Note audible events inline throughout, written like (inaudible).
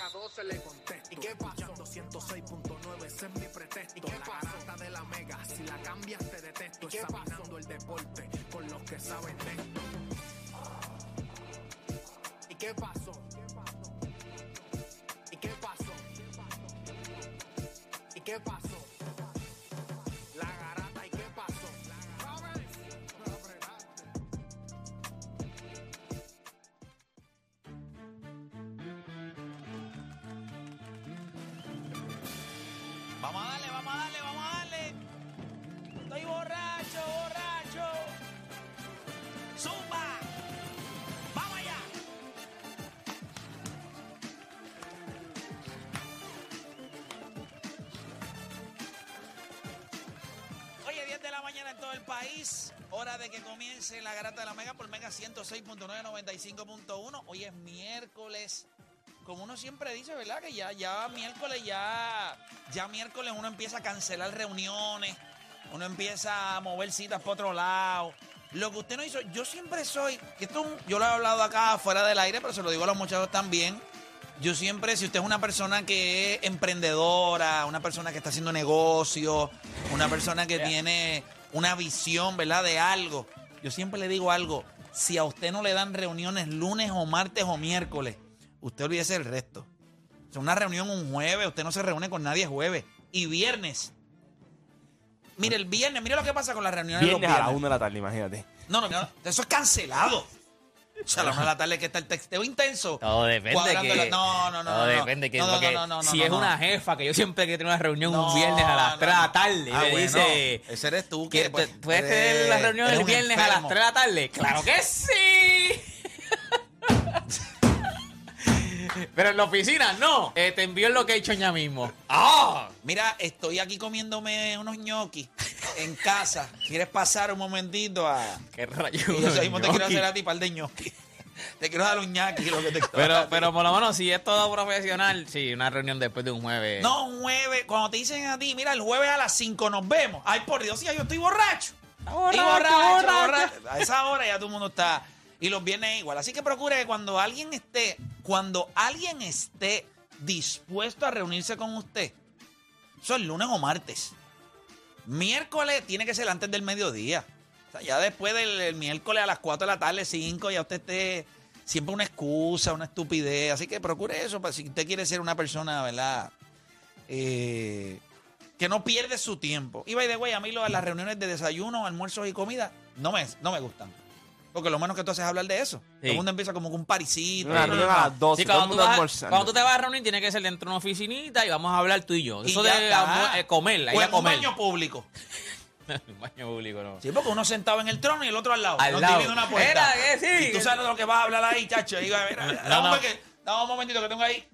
a 12 le contesto, ¿y qué pasó? 106.9, ese es mi pretexto, ¿y qué la garata de la mega, si la cambias te detesto, examinando el deporte con los que saben de esto. ¿Y qué pasó? ¿Y qué pasó? ¿Y qué pasó? Mañana en todo el país. Hora de que comience la garata de la Mega por Mega 106.995.1. Hoy es miércoles. Como uno siempre dice, ¿verdad? Que ya, ya miércoles, ya, ya miércoles uno empieza a cancelar reuniones, uno empieza a mover citas para otro lado. Lo que usted no hizo, yo siempre soy, esto yo lo he hablado acá fuera del aire, pero se lo digo a los muchachos también. Yo siempre, si usted es una persona que es emprendedora, una persona que está haciendo negocio, una persona que tiene una visión, ¿verdad? De algo. Yo siempre le digo algo, si a usted no le dan reuniones lunes o martes o miércoles, usted olvídese del resto. O sea, una reunión un jueves, usted no se reúne con nadie jueves. Y viernes. Mire, el viernes, mire lo que pasa con las reuniones los Viernes a las viernes. 1 de la tarde, imagínate. No, no, no, eso es cancelado. O sea, a la una de la tarde que está el texteo intenso. Todo depende que la- No, no, no. todo no, no. depende que no, no, porque no, no, no, si no, es no. una jefa que yo siempre que tengo una reunión No, un viernes a las no, 3 de la tarde Ah, me bueno, dice ese eres tú que que pues, te- puedes tener la reunión el un viernes a las enfermo. 3 de la tarde. Claro que sí. Pero en la oficina no. Eh, te envío el location ya mismo. Ah, mira, estoy aquí comiéndome unos ñoquis en casa. ¿Quieres pasar un momentito a Qué rayos. y eso mismo te quiero hacer a ti par de ñoquis. Te quiero dar un ñaqui lo que te Pero, pero por lo menos si es todo profesional, sí, una reunión después de un jueves. No, un jueves, cuando te dicen a ti, mira, el jueves a las 5 nos vemos. Ay, por Dios, sí, yo estoy borracho. Y borracho, borracho, borracho. borracho. A esa hora ya todo el mundo está. Y los viernes igual. Así que procure que cuando alguien esté, cuando alguien esté dispuesto a reunirse con usted, eso es lunes o martes. Miércoles tiene que ser antes del mediodía. O sea, ya después del el miércoles a las 4 de la tarde, 5, ya usted esté siempre una excusa, una estupidez. Así que procure eso, para si usted quiere ser una persona, ¿verdad? Eh, que no pierde su tiempo. Y by the way, a mí lo las reuniones de desayuno, almuerzos y comida no me, no me gustan. Porque lo menos que tú haces es hablar de eso. Todo el mundo empieza como con un parisito. Una reunión a las 12, Sí, todo el cuando, tú mundo vas, almorzando. cuando tú te vas a reunir, tiene que ser dentro de una oficinita y vamos a hablar tú y yo. Y Eso de eh, comer, ahí O a en un comer. baño público. (laughs) Un baño público, no. Sí, porque uno sentado en el trono y el otro al lado. Al no lado. una puerta. Era que sí. Y tú sabes de lo que vas a hablar ahí, chacho. Y diga, mira, No, dame, no. que- dame un momentito que tengo ahí.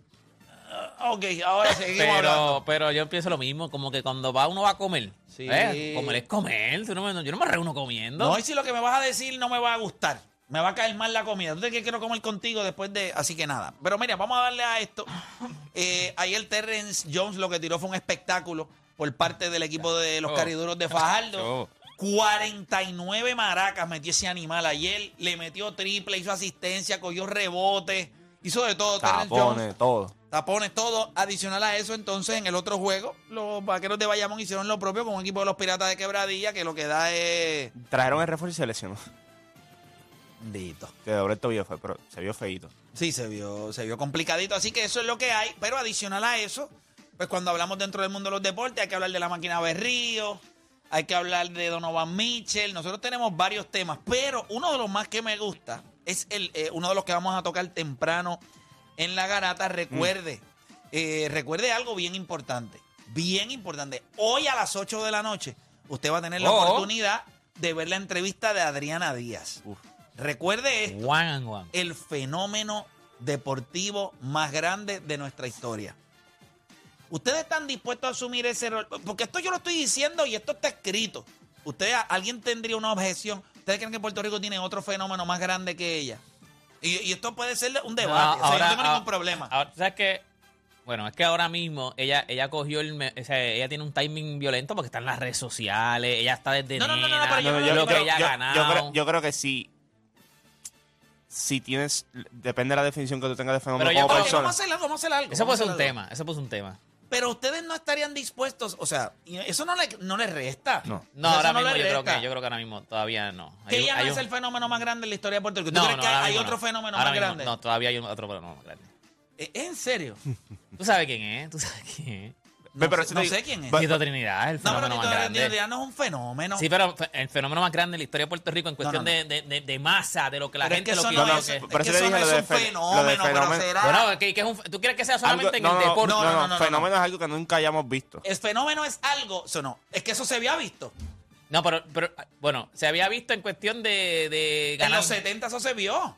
Ah, ok, ahora seguimos hablando. Pero, yo pienso lo mismo, como que cuando va uno va a comer. Sí. ¿eh? Comer es comer. tú no me- yo no me reúno comiendo. No, y si lo que me vas a decir no me va a gustar. Me va a caer mal la comida. Tú que quiero comer contigo después de. Así que nada. Pero mira, vamos a darle a esto. (laughs) Eh, ayer Terrence Jones lo que tiró fue un espectáculo por parte del equipo de los Oh. cariduros de Fajardo. (laughs) Oh. 49 maracas metió ese animal ayer. Le metió triple, hizo asistencia, cogió rebote. Hizo de todo. Terrence Jones. Tapones, todo. Tapones, todo. Adicional a eso, entonces, en el otro juego, los vaqueros de Bayamón hicieron lo propio con un equipo de los Piratas de Quebradilla, que lo que da es. Trajeron el refuerzo y se lesionó. Dito. Que dobló el tobillo fue, pero se vio feíto. Sí, se vio, se vio complicadito, así que eso es lo que hay. Pero adicional a eso, pues cuando hablamos dentro del mundo de los deportes, hay que hablar de la máquina Berrío, hay que hablar de Donovan Mitchell. Nosotros tenemos varios temas, pero uno de los más que me gusta es el, eh, uno de los que vamos a tocar temprano en la garata. Recuerde, eh, recuerde algo bien importante, bien importante. Hoy a las 8 de la noche, usted va a tener la Oh. oportunidad de ver la entrevista de Adriana Díaz. Uf. Recuerde esto One and one. el fenómeno deportivo más grande de nuestra historia. ¿Ustedes están dispuestos a asumir ese rol? Porque esto yo lo estoy diciendo y esto está escrito. ¿Ustedes, alguien tendría una objeción? ¿Ustedes creen que Puerto Rico tiene otro fenómeno más grande que ella? Y, y esto puede ser un debate. o sea, yo no tengo ningún problema. Ahora, ¿sabes qué? Bueno, es que ahora mismo ella ella cogió el... me- o sea, ella tiene un timing violento porque está en las redes sociales, ella está desde No, no, no, no, nena, pero yo No, no yo, lo que yo- ella ha yo- ganado. yo creo, yo creo que sí. Si tienes. Depende de la definición que tú tengas de fenómeno Pero yo como que persona. vamos a hacer algo, vamos a hacer algo. Eso puede ser un algo. tema, eso puede ser un tema. Pero ustedes no estarían dispuestos, o sea, eso no le, no le resta. No. O sea, No, ahora no mismo yo creo que yo creo que ahora mismo todavía no. Que Hay- ella no es un- el fenómeno más grande en la historia de Puerto Rico. ¿Tú No, crees no, que hay otro no. fenómeno Ahora más mismo grande? No, todavía hay otro fenómeno más grande. ¿Eh, ¿En serio? (laughs) Tú sabes quién es, tú sabes quién es. Ve, pero sé- no sé quién es. Tito Trinidad, el No, pero fenómeno Tito más grande. Trinidad no es un fenómeno. Sí, pero el fenómeno más grande de la historia de Puerto Rico en cuestión no. De, de, de- de masa, de lo que la Pero es gente que lo que no, no, es, no, es que eso no es un fenómeno, pero fenómeno. será... Bueno, que, que es un, tú quieres que sea solamente Algo- en no, el no, deporte. No, No, no, no, no, fenómeno es algo que nunca hayamos visto. El fenómeno es algo, eso no, es que eso se había visto. No, pero, pero, bueno, se había visto en cuestión de, de En ganar. los 70 eso se vio.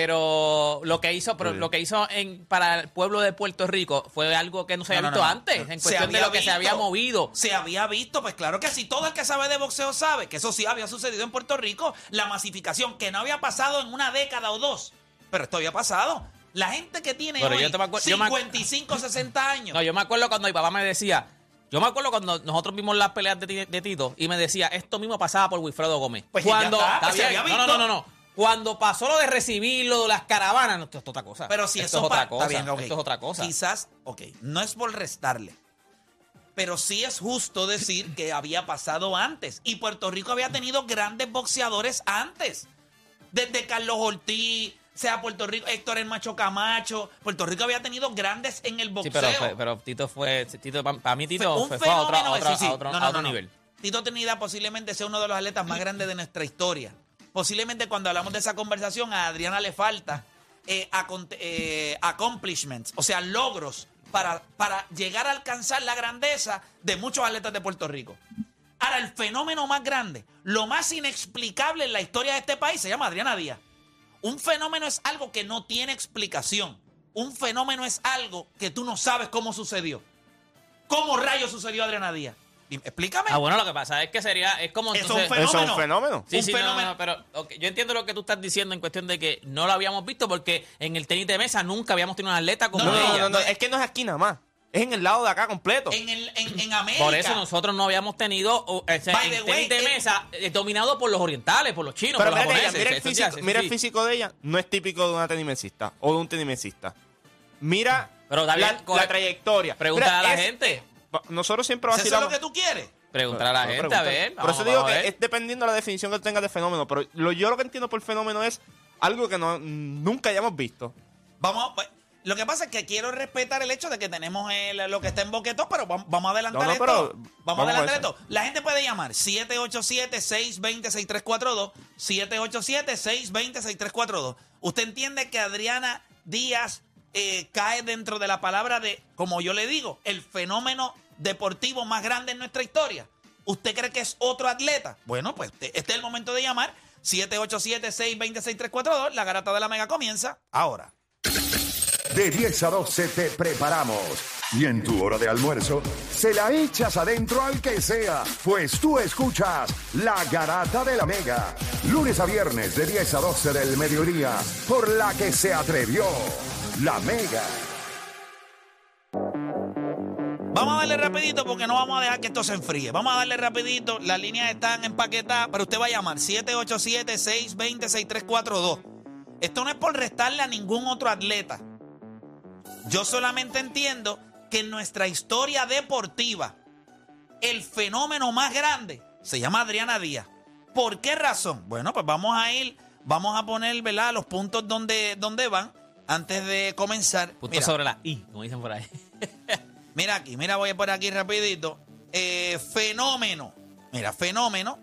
Pero lo que hizo, pero lo que hizo en, para el pueblo de Puerto Rico fue algo que no se había No, no, visto no, no. antes, en cuestión de lo que se visto. había movido. Se había visto, pues claro que sí, todo el que sabe de boxeo sabe que eso sí había sucedido en Puerto Rico, la masificación, que no había pasado en una década o dos, pero esto había pasado. La gente que tiene Pero hoy yo te me acuer- yo me acu- 55, 60 años. No, yo me acuerdo cuando mi papá me decía, yo me acuerdo cuando nosotros vimos las peleas de, Ti- de Tito y me decía, esto mismo pasaba por Wilfredo Gómez. Pues ya cuando está, pues se había no, no, visto. no, no, no. Cuando pasó lo de recibirlo, las caravanas, no, esto, es otra cosa. Pero si esto eso es otra cosa. está bien, ok. Esto es otra cosa. Quizás, ok, no es por restarle. Pero sí es justo decir que había pasado antes. Y Puerto Rico había tenido grandes boxeadores antes. Desde Carlos Ortiz, sea Puerto Rico, Héctor el Macho Camacho. Puerto Rico había tenido grandes en el Sí, boxeo. pero, fue- pero Tito fue, Tito, para mí Tito un fue, fue a otro, a fenómeno, otro- sí, sí. a otro- No, a no, otro no, no. nivel. Tito Trinidad posiblemente sea uno de los atletas más grandes de nuestra historia. Posiblemente cuando hablamos de esa conversación a Adriana le falta eh, eh, accomplishments, o sea, logros para, para llegar a alcanzar la grandeza de muchos atletas de Puerto Rico. Ahora, el fenómeno más grande, lo más inexplicable en la historia de este país se llama Adriana Díaz. Un fenómeno es algo que no tiene explicación. Un fenómeno es algo que tú no sabes cómo sucedió. ¿Cómo rayos sucedió Adriana Díaz? Explícame. Ah, bueno, lo que pasa es que sería, es como Eso es un entonces... Eso es un fenómeno. Sí, un sí, no, no, fenómeno. no, pero yo entiendo lo que tú estás diciendo en cuestión de que no lo habíamos visto porque en el tenis de mesa nunca habíamos tenido una atleta como No, no, ella. no, no, es que no es aquí nada más. Es en el lado de acá completo. En, el, en, en América. Por eso nosotros no habíamos tenido o, By way, tenis de el- mesa eh, dominado por los orientales, por los chinos, Pero por los mira, ella, el físico, mira el de ella, no es típico de una tenimesista o de un tenimesista. Mira Pero, David, la, trayectoria. Pregúntale Mira, a la es- gente. Nosotros siempre ¿Eso es vacilamos. lo que tú quieres? Pregúntale a la gente, a pregúntale. ver. Por eso digo a que es dependiendo de la definición que tú tengas de fenómeno. Pero lo, yo lo que entiendo por fenómeno es algo que no, nunca hayamos visto. Vamos, pues, lo que pasa es que quiero respetar el hecho de que tenemos el- lo que está en boquetón, pero vamos, vamos a adelantar No, no, esto. pero vamos, vamos a adelantar esto. La gente puede llamar 787-620-6342, 787-620-6342. Usted entiende que Adriana Díaz eh, cae dentro de la palabra de, como yo le digo, el fenómeno deportivo más grande en nuestra historia. ¿Usted cree que es otro atleta? Bueno, pues este es el momento de llamar. 787-620-6342. La garata de la mega comienza ahora. De 10 a 12 te preparamos. Y en tu hora de almuerzo, se la echas adentro al que sea, pues tú escuchas La Garata de la Mega. Lunes a viernes de 10 a 12 del mediodía, por la que se atrevió La Mega. Vamos a darle rapidito porque no vamos a dejar que esto se enfríe. Vamos a darle rapidito. Las líneas están empaquetadas, pero usted va a llamar 787-620-6342. Esto no es por restarle a ningún otro atleta. Yo solamente entiendo que en nuestra historia deportiva, el fenómeno más grande se llama Adriana Díaz. ¿Por qué razón? Bueno, pues vamos a ir vamos a poner, ¿verdad? Los puntos donde, donde van antes de comenzar. Punto Mira, sobre la I, como dicen por ahí. (laughs) mira aquí, mira, voy por aquí rapidito. Eh, fenómeno. Mira, fenómeno.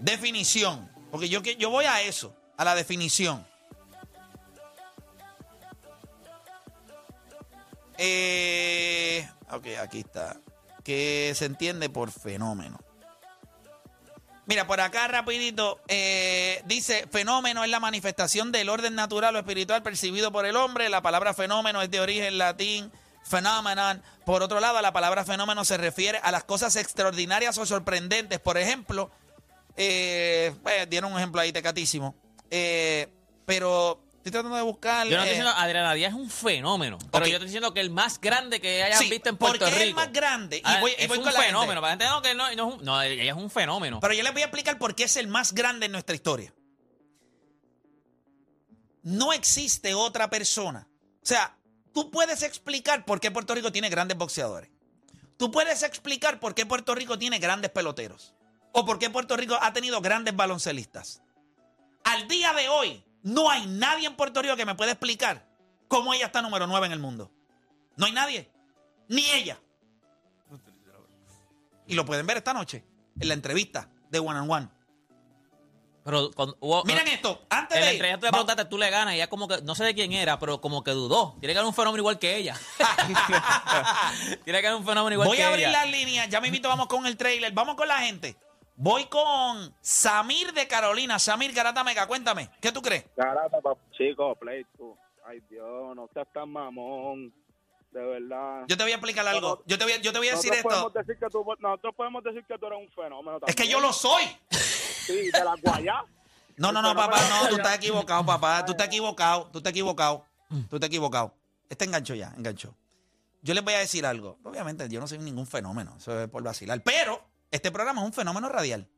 Definición. Porque yo, yo voy a eso, a la definición. Eh, ok, aquí está. Que se entiende por fenómeno. Mira, por acá rapidito, eh, dice, fenómeno es la manifestación del orden natural o espiritual percibido por el hombre. La palabra fenómeno es de origen latín, phenomenon. Por otro lado, la palabra fenómeno se refiere a las cosas extraordinarias o sorprendentes. Por ejemplo, eh, pues, dieron un ejemplo ahí tecatísimo. Eh, pero estoy tratando de buscar... Yo no estoy diciendo, Adriana Díaz es un fenómeno. Pero yo estoy diciendo que el más grande que hayas sí, visto en Puerto porque Rico. es el más grande. Y Ah, voy, y es voy un con la gente. fenómeno. Para la gente no, que no, no no, ella es un fenómeno. Pero yo les voy a explicar por qué es el más grande en nuestra historia. No existe otra persona. O sea, tú puedes explicar por qué Puerto Rico tiene grandes boxeadores. Tú puedes explicar por qué Puerto Rico tiene grandes peloteros. O por qué Puerto Rico ha tenido grandes baloncelistas. Al día de hoy, no hay nadie en Puerto Rico que me pueda explicar cómo ella está número 9 en el mundo. No hay nadie. Ni ella. Y lo pueden ver esta noche en la entrevista de One on One. Pero cuando hubo- Miren esto, antes en la de ir, entrevista tú le va- preguntaste, tú le ganas, y ella como que, no sé de quién era, pero como que dudó. Tiene que haber un fenómeno igual que ella. (laughs) Tiene que haber un fenómeno igual voy que a abrir ella. las líneas, ya me invito, vamos con el trailer, vamos con la gente. Voy con Samir de Carolina, Samir Garata Mega, cuéntame, ¿qué tú crees? Garata, chico, play tú. Ay, Dios, no seas tan mamón. De verdad. Yo te voy a explicar algo, yo te voy, a- yo te voy a decir esto, decir que tú, nosotros podemos decir que tú eres un fenómeno es que también. yo lo soy. Sí, de la guayá. No, no, no, fenómeno papá, no, tú estás equivocado, papá, tú estás equivocado, tú estás equivocado, tú estás equivocado. Este engancho ya, engancho. Yo les voy a decir algo, obviamente yo no soy ningún fenómeno, eso es por vacilar, pero este programa es un fenómeno radial.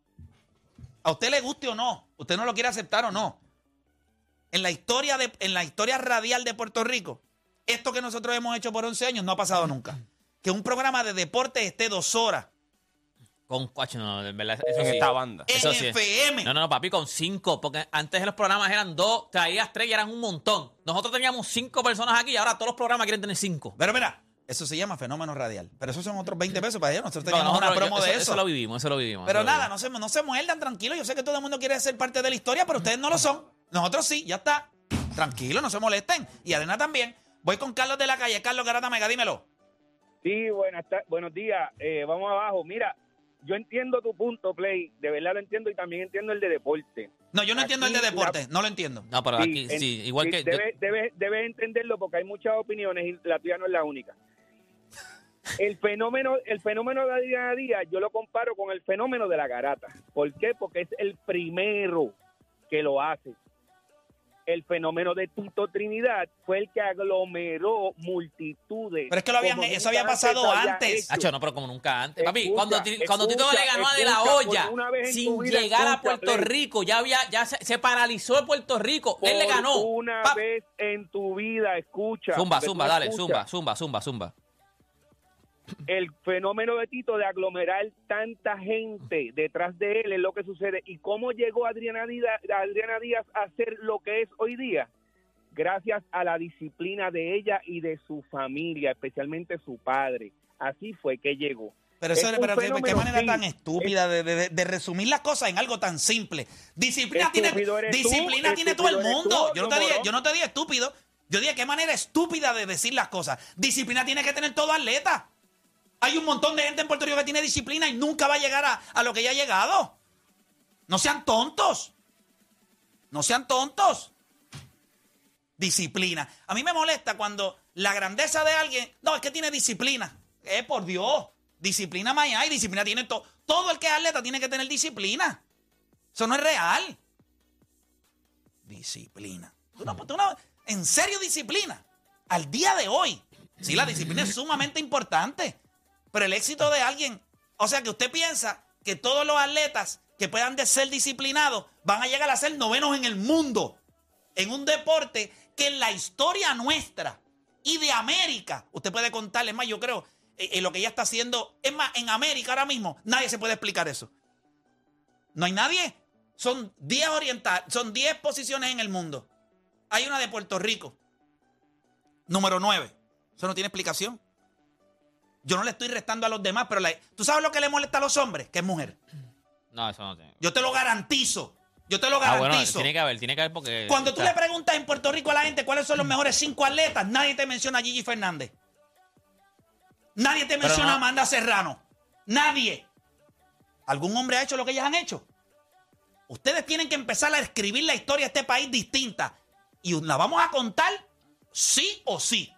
A usted le guste o no, usted no lo quiere aceptar o no. En la historia, de, en la historia radial de Puerto Rico, esto que nosotros hemos hecho por 11 años no ha pasado nunca. Que un programa de deporte esté dos horas Con cuacho, no, de verdad, eso en sí. esta banda. Eso en sí. FM. No, no, no, papi, con cinco. Porque antes los programas eran dos, traías tres y eran un montón. Nosotros teníamos cinco personas aquí y ahora todos los programas quieren tener cinco. Pero mira, eso se llama fenómeno radial. Pero esos son otros 20 pesos para ellos. Nosotros No, teníamos nosotros- una promo yo- de eso, eso. eso lo vivimos, eso lo vivimos. Pero lo nada, vivimos. no se, no se muerdan, tranquilos. Yo sé que todo el mundo quiere ser parte de la historia, pero ustedes no lo son. Nosotros sí, ya está. Tranquilos, no se molesten. Y Arena también. Voy con Carlos de la calle. Carlos Garata Mega, dímelo. Sí, buenas buenos días. Eh, vamos abajo. Mira, yo entiendo tu punto, Play. De verdad lo entiendo y también entiendo el de deporte. No, yo no entiendo el de deporte. No lo entiendo. No, pero aquí, en- sí, igual sí, que. yo- Debes debe, debes entenderlo porque hay muchas opiniones y la tuya no es la única. (laughs) El fenómeno, el fenómeno de Adriana Díaz, yo lo comparo con el fenómeno de la garata. ¿Por qué? Porque es el primero que lo hace. El fenómeno de Tito Trinidad fue el que aglomeró multitudes. Pero es que lo habían- como eso había pasado había antes. hecho. Hacho, no, pero como nunca antes. Papi, Escucha, cuando, Ti- cuando Tito escucha, le ganó a De La Hoya, sin llegar a Puerto Play. Rico, ya había, ya se, se paralizó Puerto Rico. Él le ganó. Una Pa- vez en tu vida, escucha. Zumba, zumba, dale, zumba, zumba, zumba, zumba. El fenómeno de Tito de aglomerar tanta gente detrás de él es lo que sucede. ¿Y cómo llegó Adriana Díaz, Adriana Díaz a ser lo que es hoy día? Gracias a la disciplina de ella y de su familia, especialmente su padre. Así fue que llegó. Pero eso, Es pero qué- manera sí. tan estúpida de, de- de resumir las cosas en algo tan simple. Disciplina tiene, tú, disciplina tiene todo el mundo. tú, yo, no te dije, yo no te dije estúpido. Yo dije qué manera estúpida de decir las cosas. Disciplina tiene que tener todo atleta. Hay un montón de gente en Puerto Rico que tiene disciplina y nunca va a llegar a, lo que ya ha llegado. No sean tontos. No sean tontos. Disciplina. A mí me molesta cuando la grandeza de alguien, no, es que tiene disciplina. Eh, por Dios. Disciplina más hay, disciplina tiene todo. Todo el que es atleta tiene que tener disciplina. Eso no es real. Disciplina. Tú no- tú no- en serio, disciplina. Al día de hoy. Sí, la disciplina es sumamente importante. Pero el éxito de alguien, o sea que usted piensa que todos los atletas que puedan ser disciplinados van a llegar a ser novenos en el mundo. En un deporte que en la historia nuestra y de América, usted puede contarle más, yo creo, eh, eh, lo que ella está haciendo, es más, en América ahora mismo, nadie se puede explicar eso. No hay nadie. Son 10 oriental, son 10 posiciones en el mundo. Hay una de Puerto Rico. Número 9. Eso no tiene explicación. Yo no le estoy restando a los demás, pero la- ¿tú sabes lo que le molesta a los hombres? Que es mujer. No, eso no tiene. Yo te lo garantizo. Yo te lo Ah, bueno, garantizo. tiene que haber, tiene que haber porque. Cuando tú le preguntas en Puerto Rico a la gente cuáles son los mejores cinco atletas, nadie te menciona a Gigi Fernández. Nadie te menciona no- a Amanda Serrano. Nadie. ¿Algún hombre ha hecho lo que ellas han hecho? Ustedes tienen que empezar a escribir la historia de este país distinta. Y la vamos a contar sí o sí.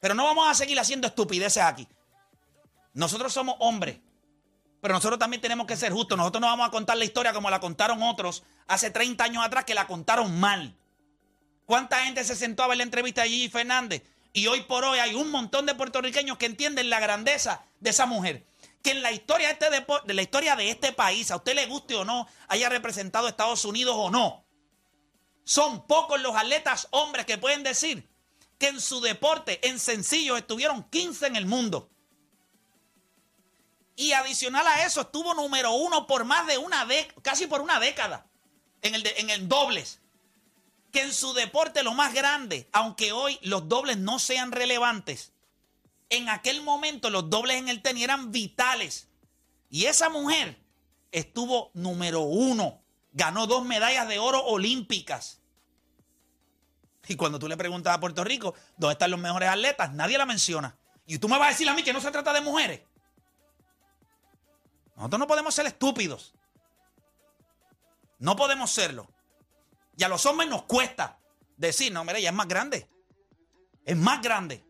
Pero no vamos a seguir haciendo estupideces aquí. Nosotros somos hombres. Pero nosotros también tenemos que ser justos. Nosotros no vamos a contar la historia como la contaron otros hace 30 años atrás que la contaron mal. ¿Cuánta gente se sentó a ver la entrevista de Gigi Fernández? Y hoy por hoy hay un montón de puertorriqueños que entienden la grandeza de esa mujer. Que en la historia de este, de la historia de este país, a usted le guste o no, haya representado a Estados Unidos o no. Son pocos los atletas hombres que pueden decir que en su deporte, en sencillo, estuvieron 15 en el mundo. Y adicional a eso, estuvo número uno por más de una década, casi por una década, en el, de- en el dobles. Que en su deporte lo más grande, aunque hoy los dobles no sean relevantes, en aquel momento los dobles en el tenis eran vitales. Y esa mujer estuvo número uno, ganó dos medallas de oro olímpicas. Y cuando tú le preguntas a Puerto Rico, ¿dónde están los mejores atletas? Nadie la menciona. Y tú me vas a decir a mí que no se trata de mujeres. Nosotros no podemos ser estúpidos. No podemos serlo. Y a los hombres nos cuesta decir, no, mira, ella es más grande. Es más grande.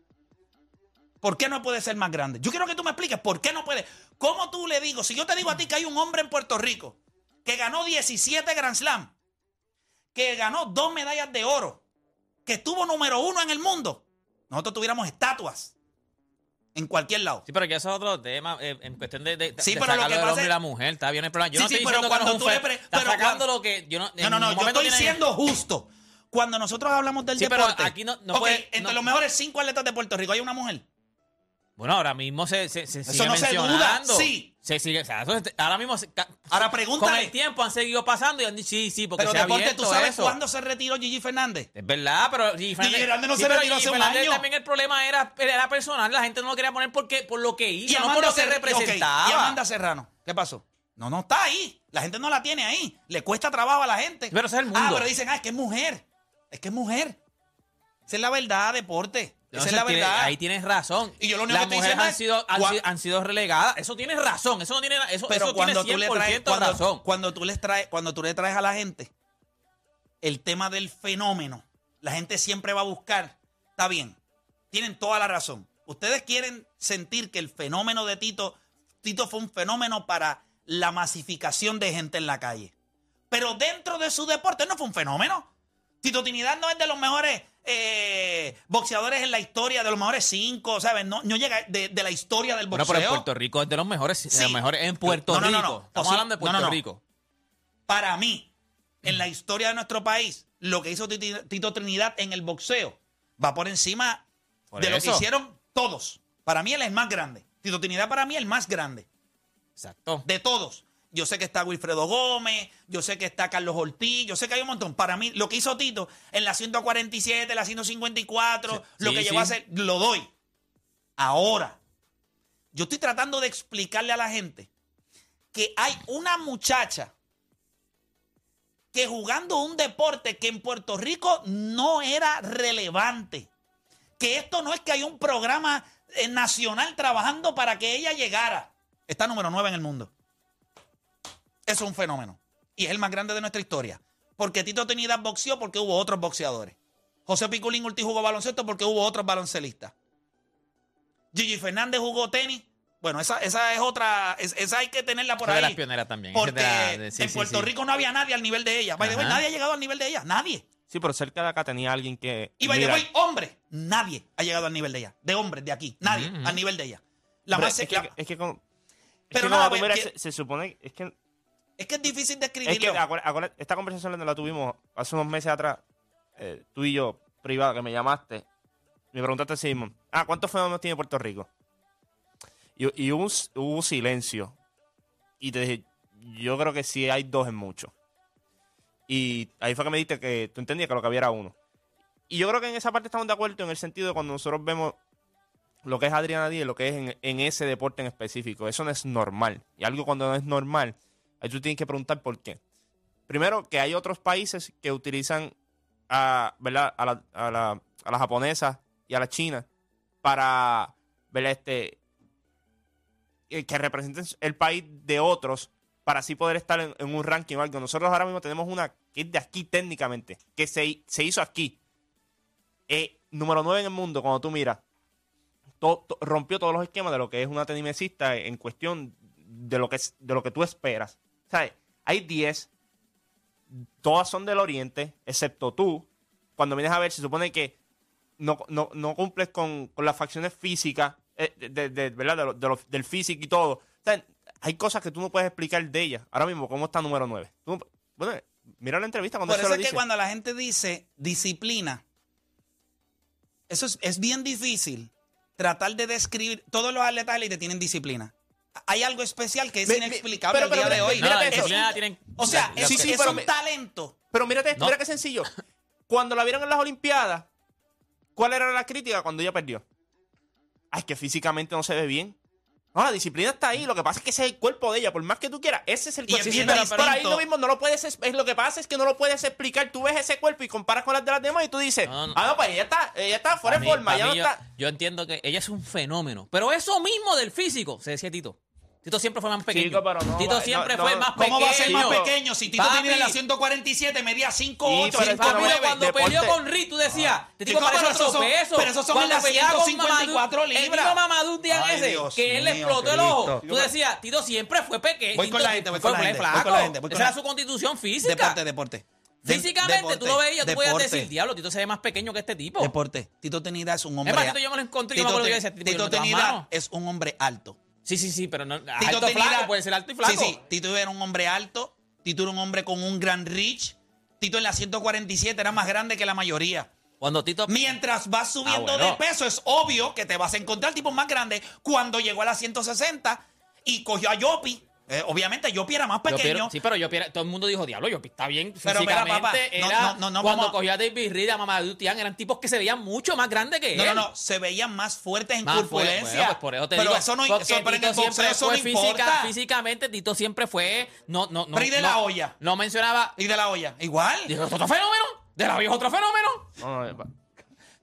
¿Por qué no puede ser más grande? Yo quiero que tú me expliques por qué no puede. ¿Cómo tú le digo? Si yo te digo a ti que hay un hombre en Puerto Rico que ganó 17 Grand Slam, que ganó dos medallas de oro, que estuvo número uno en el mundo, nosotros tuviéramos estatuas en cualquier lado. Sí, pero ya eso es otro tema. eh, en cuestión de, de, Sí, de pero lo que pasa hombre y la mujer. Está bien el problema. Yo Sí, no sí, estoy pero diciendo que no es cuando un tú fe- pero cuando- lo que. Yo no, No, no, yo estoy tiene- siendo justo. Cuando nosotros hablamos del Sí, pero deporte. aquí no- no puede- entre no- los mejores cinco atletas de Puerto Rico hay una mujer. Bueno, ahora mismo se, se, se Eso sigue no se duda, sí. Se sigue, o sea, eso es- ahora mismo, se- ca- Ahora con pregúntale. el tiempo han seguido pasando y han dicho, sí, sí, porque Pero se ha deporte, abierto ¿tú sabes eso. cuándo se retiró Gigi Fernández? Es verdad, pero Gigi Fernández, Fernández no se pero retiró Gigi hace un Fernández año. también el problema era, era personal. La gente no lo quería poner porque, por lo que hizo, no por lo que Ser- representaba. ok, ¿Y Amanda Serrano? ¿Qué pasó? No, no está ahí. La gente no la tiene ahí. Le cuesta trabajo a la gente. Pero ese es el Ah, mundo. pero dicen, ah, es que es mujer. Es que es mujer. Esa es la verdad, deporte. Esa es la tiene- verdad. ahí tienes razón. Y yo lo único Las que mujeres han es, sido, han, sido, han sido relegadas. Eso tienes razón. Eso no tiene eso, Pero eso cuando tiene tú, le traes, 100% cuando, razón. cuando tú les traes, cuando tú le traes a la gente el tema del fenómeno, la gente siempre va a buscar. Está bien, tienen toda la razón. Ustedes quieren sentir que el fenómeno de Tito, Tito fue un fenómeno para la masificación de gente en la calle. Pero dentro de su deporte no fue un fenómeno. Tito Trinidad no es de los mejores eh, boxeadores en la historia, de los mejores cinco, ¿sabes? No, no llega de, de la historia del Bueno, boxeo. pero en Puerto Rico es de los mejores, de los mejores en Puerto No, no, no, Rico. no. Estamos hablando de Puerto. Rico. para mí, en la historia de nuestro país, lo que hizo Tito Trinidad en el boxeo va por encima Por de lo que hicieron todos. Para mí él es el más grande. Tito Trinidad para mí es el más grande Exacto. de todos. Yo sé que está Wilfredo Gómez, yo sé que está Carlos Ortiz, yo sé que hay un montón. Para mí, lo que hizo Tito en la 147, la 154, Sí, lo que sí. llegó a hacer, lo doy. Ahora, yo estoy tratando de explicarle a la gente que hay una muchacha que jugando un deporte que en Puerto Rico no era relevante. Que esto no es que hay un programa eh, nacional trabajando para que ella llegara. Está número 9 en el mundo. Eso es un fenómeno. Y es el más grande de nuestra historia. Porque Tito Trinidad boxeó porque hubo otros boxeadores. José Piculín Ortiz jugó baloncesto porque hubo otros baloncelistas. Gigi Fernández jugó tenis. Bueno, esa, esa es otra. es- esa hay que tenerla por de ahí. las pioneras también. Porque esa de la- de- sí, en sí, Puerto sí. Rico no había nadie al nivel de ella. By the way, Ajá. nadie ha llegado al nivel de ella. Nadie. Sí, pero cerca de acá tenía alguien que. Y by the mira, way, hombre, nadie ha llegado al nivel de ella. De hombres, de aquí. Nadie al nivel de ella. La pero más es, la- que, es que con- es Pero que nada, cuando tú pues, miras, que- se, se supone. Es que, es que es difícil de es que esta conversación la tuvimos hace unos meses atrás, eh, tú y yo, privado, que me llamaste. Me preguntaste así mismo, ah, ¿cuántos fenómenos tiene Puerto Rico? Y, y hubo, un, hubo silencio. Y te dije, yo creo que sí hay dos en mucho. Y ahí fue que me diste que tú entendías que lo que había era uno. Y yo creo que en esa parte estamos de acuerdo en el sentido de cuando nosotros vemos lo que es Adriana Díaz, lo que es en, en ese deporte en específico. Eso no es normal. Y algo cuando no es normal, ahí tú tienes que preguntar por qué. Primero, que hay otros países que utilizan a, ¿verdad? a, la, a, la, a la japonesa y a la china para ¿verdad? Este, eh, que representen el país de otros para así poder estar en, un ranking o algo. Nosotros ahora mismo tenemos una que es de aquí técnicamente, que se, se hizo aquí. Eh, número 9 en el mundo, cuando tú miras, to- rompió todos los esquemas de lo que es una tenimesista en cuestión de lo que, de lo que tú esperas. ¿Sabes? Hay 10, todas son del oriente, excepto tú. Cuando vienes a ver, se supone que no, no, no cumples con, con las facciones físicas, eh, de, de- de- ¿verdad? De lo- de lo- del físico y todo. O sea, hay cosas que tú no puedes explicar de ella. Ahora mismo, ¿cómo está número 9? Tú no- bueno, mira la entrevista cuando Por se eso lo es que cuando la gente dice disciplina, eso es, es bien difícil tratar de describir. Todos los atletas élite tienen disciplina. Hay algo especial que es Me- inexplicable pero- día de mira, hoy. mira, No, eso. tienen- O sea, la- es, Sí, sí, es pero un talento. Pero mírate, No. mira qué sencillo. Cuando la vieron en las Olimpiadas, ¿cuál era la crítica cuando ella perdió? Ay, que físicamente no se ve bien. No, la disciplina está ahí. Lo que pasa es que ese es el cuerpo de ella. Por más que tú quieras, ese es el Y es cuerpo. bien pero, pero ahí lo mismo no lo puedes. es- lo que pasa es que no lo puedes explicar. Tú ves ese cuerpo y comparas con las de las demás y tú dices, No, no. ah, no, pues ella está, ella está fuera de forma. no está. yo entiendo que ella es un fenómeno. Pero eso mismo del físico, se decía Tito. Tito siempre fue más pequeño. Chico, pero no Tito va- siempre no, fue no. más pequeño. ¿Cómo va a ser más pequeño si Tito Papi. tiene la 147, medía 5'8, Sí, pero es que Papi, no 5'9? es- cuando deporte- peleó con Rick, tú decías, te Chico, parece pero otro son- peso. pero esos son las peleaba con 154 Mamadou- El libras. mismo Mamadou Díaz Ay, ese, Dios que él le explotó el ojo. Tú decías, Tito siempre fue pequeño. Voy con Tito la gente, voy fue con la gente, voy flaco. con la gente, voy con Esa era su constitución física. Deporte, deporte. De- Físicamente, deporte, tú lo veías, tú podías decir, diablo, Tito se ve más pequeño que este tipo. Deporte. Tito Tenida es un hombre. Es más, Tito yo me lo encontré y yo me acuerdo que yo decía, Tito mano. es un hombre alto. Sí, sí, sí, pero no, Tito alto Tenida- flaco, puede ser alto y flaco. Sí, sí. Tito era un hombre alto. Tito era un hombre con un gran reach. Tito en la 147 era más grande que la mayoría. Cuando Tito... Mientras vas subiendo Ah, bueno. de peso, es obvio que te vas a encontrar tipos más grandes. Cuando llegó a la 160 y cogió a Yopi, eh, obviamente Yopi era más Yo pequeño. Pero, sí, pero yo Piera- todo el mundo dijo, diablo, yo está bien Pero mira, físicamente. papá, no, era, no, no, no, cuando vamos a- David Reed, a Mamadou Tian, eran tipos que se veían mucho más grandes que No, él. no, no, se veían más fuertes en Más fuerte. corpulencia. Bueno, pues por eso te pero digo, eso no, porque eso, pero en el boxeo eso no física- importa. físicamente, Tito siempre fue, no, no, no. Pero ¿y de no- la olla? No mencionaba, Y de la olla, igual. dijo, ¿otro fenómeno? ¿De la vieja otro fenómeno? No, no,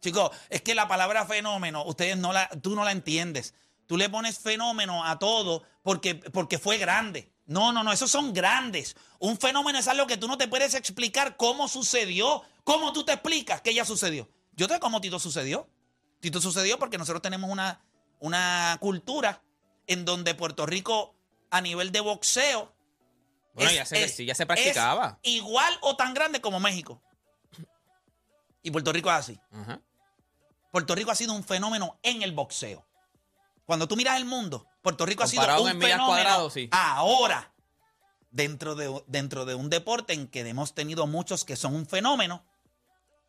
Chicos, es que la palabra fenómeno, ustedes no la, tú no la entiendes. Tú le pones fenómeno a todo porque, porque fue grande. No, no, no, esos son grandes. Un fenómeno es algo que tú no te puedes explicar cómo sucedió. ¿Cómo tú te explicas que ya sucedió? Yo te cómo Tito sucedió. Tito sucedió porque nosotros tenemos una, una cultura en donde Puerto Rico, a nivel de boxeo, Bueno, es- ya se- es- sí, ya se practicaba. es igual o tan grande como México. Y Puerto Rico es así. Puerto Rico ha sido un fenómeno en el boxeo. Cuando tú miras el mundo, Puerto Rico ha sido un en fenómeno. cuadradas, sí. Ahora, dentro de, dentro de un deporte en que hemos tenido muchos que son un fenómeno,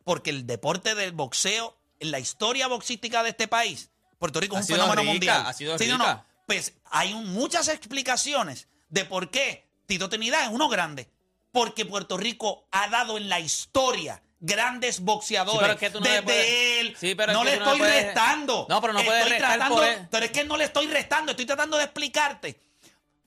porque el deporte del boxeo, en la historia boxística de este país, Puerto Rico Ha es un fenómeno rica, mundial. ha sido Sí, rica. no. Pues hay un- muchas explicaciones de por qué Tito Trinidad es uno grande. Porque Puerto Rico ha dado en la historia grandes boxeadores. Sí, pero es que tú no desde puedes- él. Sí, pero es no le no estoy puedes- restando. No, pero no puedes Estoy restar tratando- por. Pero es que no le estoy restando. Estoy tratando de explicarte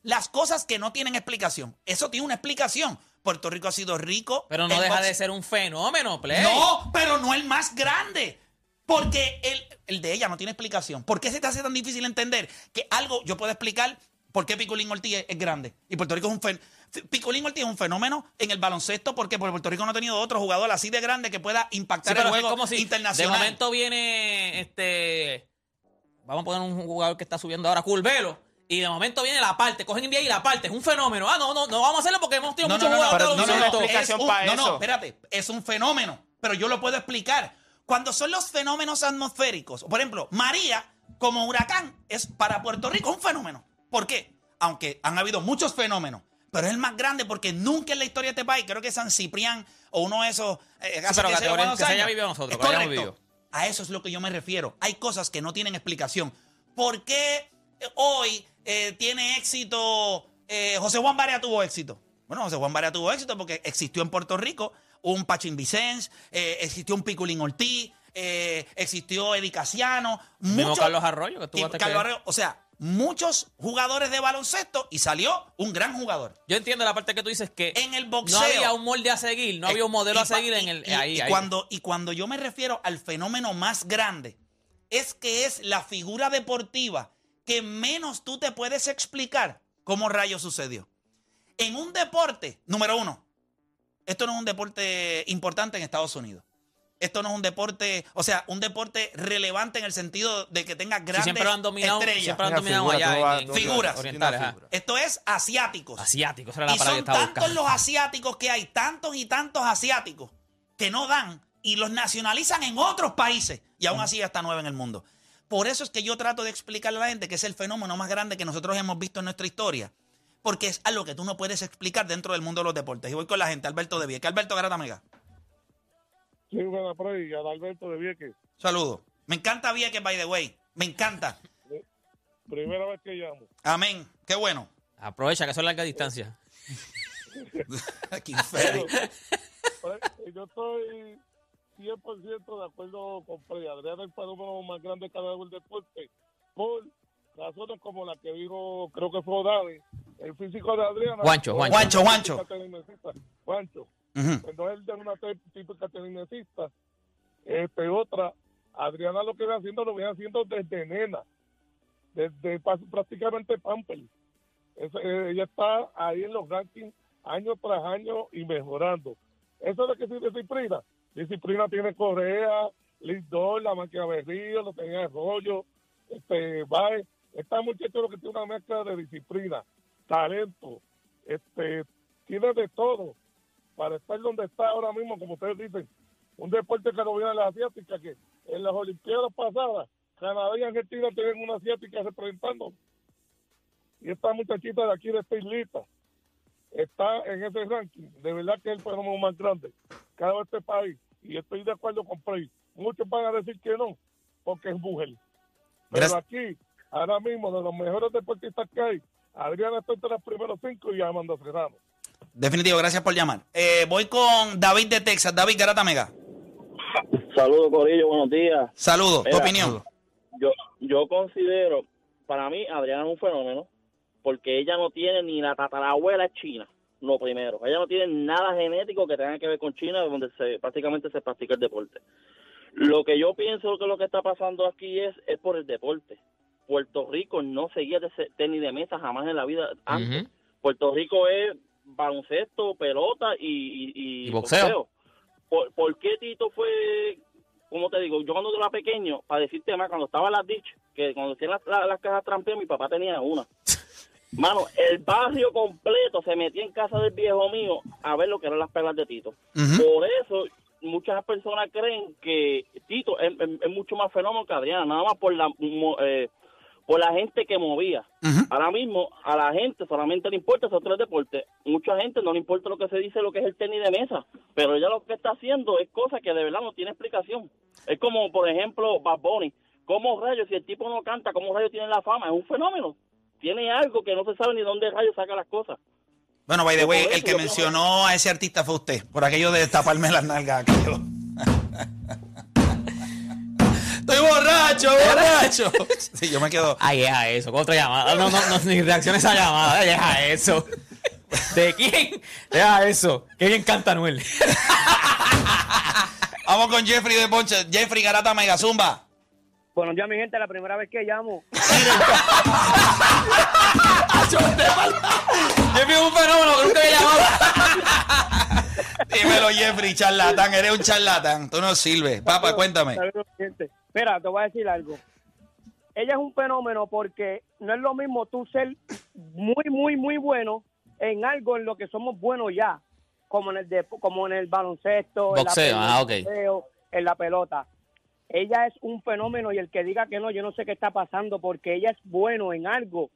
las cosas que no tienen explicación. Eso tiene una explicación. Puerto Rico ha sido rico. Pero no deja boxe- de ser un fenómeno, Play. no, pero no el más grande. Porque el, el de ella no tiene explicación. ¿Por qué se te hace tan difícil entender que algo yo puedo explicar por qué Picolín Ortiz es, es grande? Y Puerto Rico es un fenómeno. Picolín Ortiz es un fenómeno en el baloncesto porque Puerto Rico no ha tenido otro jugador así de grande que pueda Sí, impactar pero el es juego como si internacional. de momento viene este vamos a poner un jugador que está subiendo ahora Curvelo y de momento viene la parte cogen NBA y la parte es un fenómeno ah no no no vamos a hacerlo porque hemos tenido No, no, muchos no, no, jugadores no, no, baloncesto. no, es explicación un- para no, no, espérate, es un fenómeno, pero yo lo puedo explicar. Cuando son los fenómenos atmosféricos, por ejemplo, María como huracán es para Puerto Rico un fenómeno. ¿Por qué? Aunque han habido muchos fenómenos, pero es el más grande porque nunca en la historia de este país, creo que San Ciprián o uno de esos... eh, hace pero que buenos que se haya vivido nosotros, Es correcto. vivido. A eso es lo que yo me refiero. Hay cosas que no tienen explicación. ¿Por qué eh, hoy eh, tiene éxito eh, José Juan Barea tuvo éxito. Bueno, José Juan Barea tuvo éxito porque existió en Puerto Rico un Pachín Vicens, existió un Piculín Ortiz, eh, existió Eddie Casiano. Mismo Carlos Arroyo, que hasta Carlos Arroyo, o sea, muchos jugadores de baloncesto y salió un gran jugador. Yo entiendo la parte que tú dices que En el boxeo. no había un molde a seguir, no había un modelo Y a seguir en y- el. y- ahí, y ahí. Cuando, y cuando yo me refiero al fenómeno más grande, es que es la figura deportiva que menos tú te puedes explicar cómo rayos sucedió. En un deporte, número uno, esto no es un deporte importante en Estados Unidos. Esto no es un deporte, o sea, un deporte relevante en el sentido de que tenga Sí, grandes siempre lo han dominado, estrellas. siempre lo han Mira, dominado figura, allá tú vas- en, tú- en Figuras. orientales. Figura. Esto es asiáticos. Asiáticos, esa era la Y palabra son tantos buscando. los asiáticos que hay, tantos y tantos asiáticos que no dan y los nacionalizan en otros países y aún así ya está nueve en el mundo. Por eso es que yo trato de explicarle a la gente que es el fenómeno más grande que nosotros hemos visto en nuestra historia. Porque es algo que tú no puedes explicar dentro del mundo de los deportes. Y voy con la gente, Alberto de Vieques. Alberto Garata Mega. Sí, buena Freddy, y Adalberto de Vieques. Saludos. Me encanta Vieques, by the way. Me encanta. Primera vez que llamo. Amén. Qué bueno. Aprovecha que son larga distancia. Pues, yo estoy 100% de acuerdo con Freddy. Adrián es el fenómeno más grande que ha dado el deporte. Por razones como la que dijo, creo que fue Dani, el físico de Adriana. Juancho, Juancho. Juancho, Juancho. Cuando él de una típica tenisista, este, otra, Adriana lo que viene haciendo, lo viene haciendo desde nena, desde prácticamente eh, ella está ahí en los rankings año tras año y mejorando. Eso es lo que sí disciplina. Disciplina tiene Correa, Lindor, la Maquiaverío, lo tenía Arroyo, este, Baez. Esta muchacha lo que tiene una mezcla de disciplina, talento, este, tiene de todo para estar donde está ahora mismo, como ustedes dicen, un deporte que no viene a las asiáticas, que en las Olimpiadas pasadas, Canadá y Argentina tienen una asiática representando. Y esta muchachita de aquí de esta islita está en ese ranking. De verdad que es el fenómeno más grande que ha dado este país. Y estoy de acuerdo con Frey. Muchos van a decir que no, porque es mujer. Pero aquí, ahora mismo, de los mejores deportistas que hay, Adriana está entre los primeros cinco y Amanda Serrano. Definitivo, gracias por llamar. Eh, voy con David de Texas. David Garata Mega. Saludos, Corillo, buenos días. Saludos. Tu opinión. Yo, yo considero, para mí, Adriana es un fenómeno, porque ella no tiene ni la tatarabuela china, lo primero. Ella no tiene nada genético que tenga que ver con China, donde se prácticamente se practica el deporte. Lo que yo pienso que lo que está pasando aquí es, es por el deporte. Puerto Rico no seguía de tenis de mesa jamás en la vida antes. Puerto Rico es baloncesto, pelota y, y, Y boxeo. ¿Por, por qué Tito fue, como te digo, yo cuando era pequeño, para decirte más, cuando estaba en las ditch, que cuando hacían las, las, las cajas trampeas, mi papá tenía una. (laughs) Mano, el barrio completo se metía en casa del viejo mío a ver lo que eran las pelas de Tito. Por eso muchas personas creen que Tito es, es- es mucho más fenómeno que Adriana, nada más por la eh, por la gente que movía. Ahora mismo a la gente solamente le importa esos tres deportes. Mucha gente no le importa lo que se dice, lo que es el tenis de mesa, pero ella lo que está haciendo es cosa que de verdad no tiene explicación. Es como, por ejemplo, Bad Bunny. ¿Cómo rayos, si el tipo no canta, cómo rayos tiene la fama? Es un fenómeno. Tiene algo que no se sabe ni dónde rayos saca las cosas. Bueno, by the way, el que mencionó a ese artista fue usted, por aquello de taparme las nalgas. aquello. (laughs) Borracho, borracho. (laughs) Sí, yo me quedo. Ay, deja eso, con otra llamada. No, no, no, ni reacciones a esa llamada. Ay, Deja eso. ¿De quién? Deja eso. Qué bien canta Anuel. (laughs) Vamos con Jeffrey de Ponche. Jeffrey Garata Mega Zumba. Bueno, ya mi gente, la primera vez que llamo. (laughs) Jeffrey es un fenómeno que nunca había llamado. Dímelo, Jeffrey, charlatán. Eres un charlatán. Tú no sirves. Papá, cuéntame. Mira, te voy a decir algo. Ella es un fenómeno porque no es lo mismo tú ser muy, muy, muy bueno en algo en lo que somos buenos ya, como en el de- como en el baloncesto, en, Boxeo, la, ah, ok. en el boxeo, en la pelota. Ella es un fenómeno y el que diga que no, yo no sé qué está pasando porque ella es bueno en algo,